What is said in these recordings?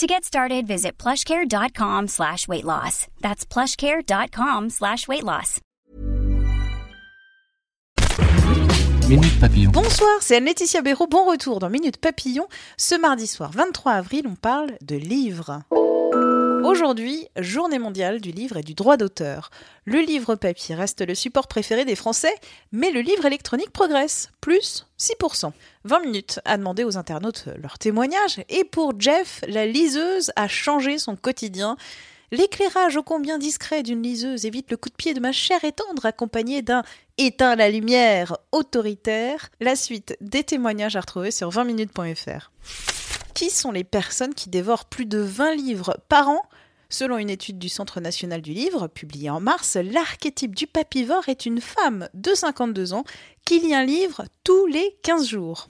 To get started, visit plushcare.com slash weight loss. That's plushcare.com slash weight loss. Minute Papillon. Bonsoir, c'est Anne-Laetitia Béraud. Bon retour dans Minute Papillon. Ce mardi soir 23 avril, on parle de livres. Aujourd'hui, journée mondiale du livre et du droit d'auteur. Le livre papier reste le support préféré des Français, mais le livre électronique progresse, plus 6%. 20 minutes à demander aux internautes leur témoignage, et pour Jeff, la liseuse a changé son quotidien. L'éclairage ô combien discret d'une liseuse évite le coup de pied de ma chère et tendre accompagné d'un éteint la lumière autoritaire. La suite des témoignages à retrouver sur 20minutes.fr. Qui sont les personnes qui dévorent plus de 20 livres par an Selon une étude du Centre national du livre, publiée en mars, l'archétype du papivore est une femme de 52 ans qui lit un livre tous les 15 jours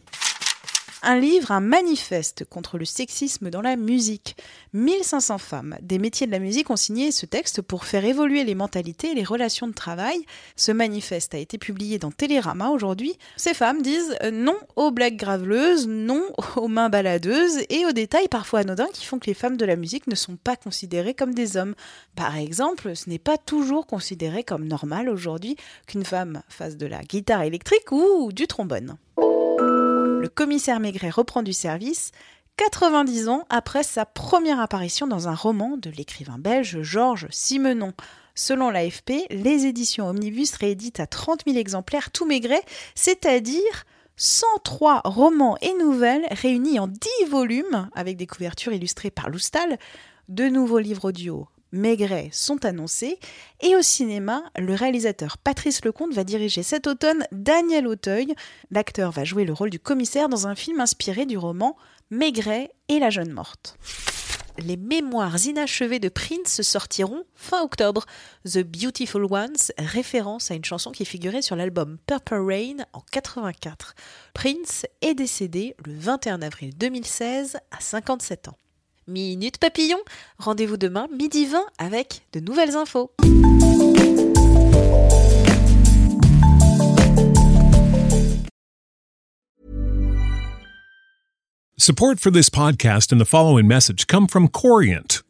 un livre, un manifeste contre le sexisme dans la musique. 1500 femmes des métiers de la musique ont signé ce texte pour faire évoluer les mentalités et les relations de travail. Ce manifeste a été publié dans Télérama aujourd'hui. Ces femmes disent non aux blagues graveleuses, non aux mains baladeuses et aux détails parfois anodins qui font que les femmes de la musique ne sont pas considérées comme des hommes. Par exemple, ce n'est pas toujours considéré comme normal aujourd'hui qu'une femme fasse de la guitare électrique ou du trombone le commissaire Maigret reprend du service 90 ans après sa première apparition dans un roman de l'écrivain belge Georges Simenon. Selon l'AFP, les éditions Omnibus rééditent à 30 000 exemplaires tout Maigret, c'est-à-dire 103 romans et nouvelles réunis en 10 volumes avec des couvertures illustrées par Loustal, de nouveaux livres audio Maigret sont annoncés. Et au cinéma, le réalisateur Patrice Lecomte va diriger cet automne Daniel Auteuil. L'acteur va jouer le rôle du commissaire dans un film inspiré du roman Maigret et la jeune morte. Les mémoires inachevées de Prince sortiront fin octobre. The Beautiful Ones, référence à une chanson qui figurait sur l'album Purple Rain en 84. Prince est décédé le 21 avril 2016 à 57 ans. Minute Papillon. Rendez-vous demain, midi 20, avec de nouvelles infos. Support for this podcast and the following message come from Corient.